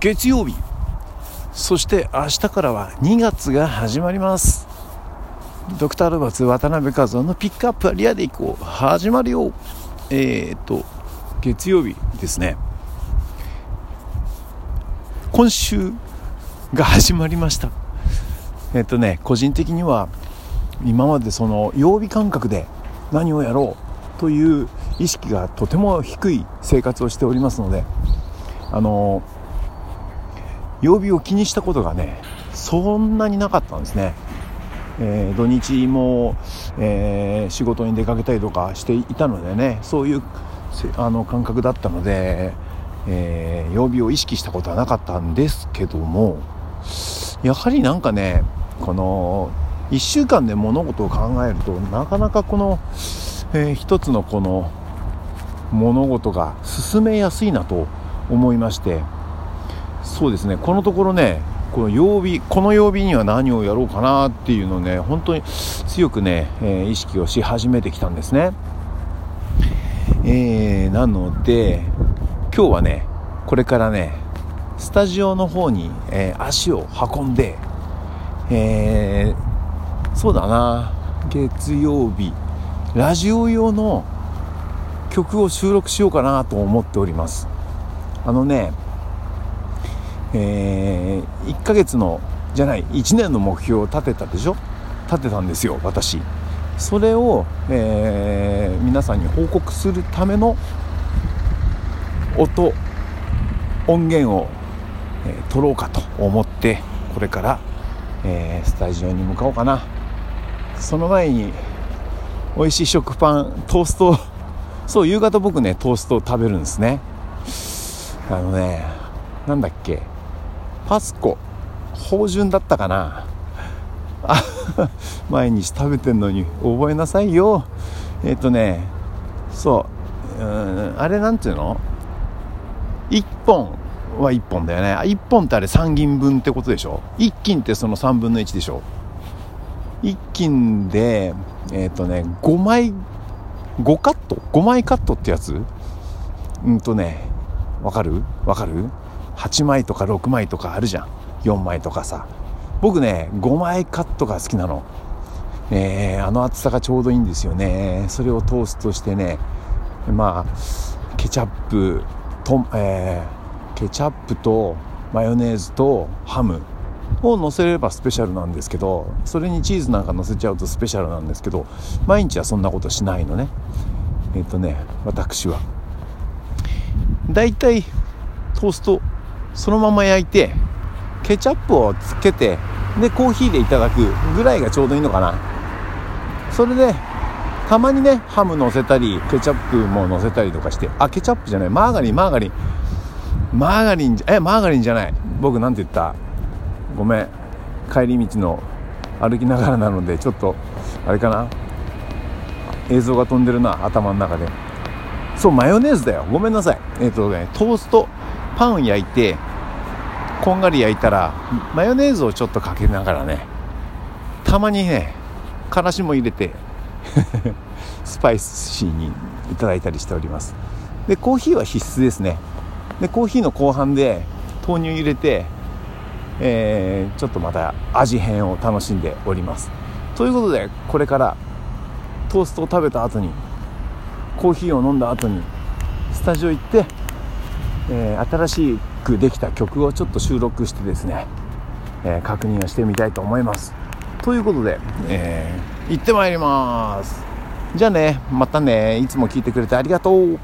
月曜日。そして明日からは2月が始まります。ドクターロバツ渡辺和夫のピックアップはリアでいこう。始まるよ。えー、っと月曜日ですね。今週が始まりました。えっとね個人的には今までその曜日感覚で何をやろうという意識がとても低い生活をしておりますのであの曜日を気にしたことがねそんなになかったんですね、えー、土日も、えー、仕事に出かけたりとかしていたのでねそういうあの感覚だったので、えー、曜日を意識したことはなかったんですけどもやはりなんかねこの1週間で物事を考えるとなかなかこの、えー、一つのこの物事が進めやすいなと思いましてそうですね。このところねこの曜日この曜日には何をやろうかなっていうのをね本当に強くね、えー、意識をし始めてきたんですね、えー、なので今日はねこれからねスタジオの方に、えー、足を運んで、えー、そうだな月曜日ラジオ用の曲を収録しようかなと思っております。あのねえー、1ヶ月のじゃない1年の目標を立てたでしょ？立てたんですよ私。それを、えー、皆さんに報告するための音音源を、えー、取ろうかと思ってこれから、えー、スタジオに向かおうかな。その前に美味しい食パントースト そう夕方僕ねトーストを食べるんですね。あのねなんだっけ？パスコ芳醇だったかな？毎日食べてんのに覚えなさいよ。えっ、ー、とねそううんあれなんていうの？1本は1本だよね。1本ってあれ3銀分ってことでしょ？1斤ってその3分の1でしょ？1斤でえっ、ー、とね5枚5カット？5枚カットってやつ？うんとねわかる？わかる？8枚とか6枚とかあるじゃん。4枚とかさ。僕ね5枚カットが好きなの。えー、あの厚さがちょうどいいんですよね。それをトーストしてねまあケチャップと、えー、ケチャップとマヨネーズとハムを乗せればスペシャルなんですけどそれにチーズなんか乗せちゃうとスペシャルなんですけど毎日はそんなことしないのね。えっ、ー、とね私は。だいたいトーストそのまま焼いてケチャップをつけてでコーヒーでいただくぐらいがちょうどいいのかな。それでたまにねハム乗せたりケチャップも乗せたりとかしてあケチャップじゃないマーガリンマーガリン。マーガリンえマーガリンじゃない。僕なんて言った？ごめん。帰り道の歩きながらなのでちょっとあれかな？映像が飛んでるな頭の中で。そうマヨネーズだよ。ごめんなさい。えっ、ー、とねトーストパン焼いてこんがり焼いたらマヨネーズをちょっとかけながらねたまにねからしも入れて スパイシーにいただいたりしております。でコーヒーは必須ですね。でコーヒーの後半で豆乳入れて、えー、ちょっとまた味変を楽しんでおります。ということでこれからトーストを食べた後にコーヒーを飲んだ後にスタジオ行って、えー、新しいくできた曲をちょっと収録してですね、えー、確認をしてみたいと思います。ということで、えー、行ってまいります。じゃあねまたねいつも聞いてくれてありがとう。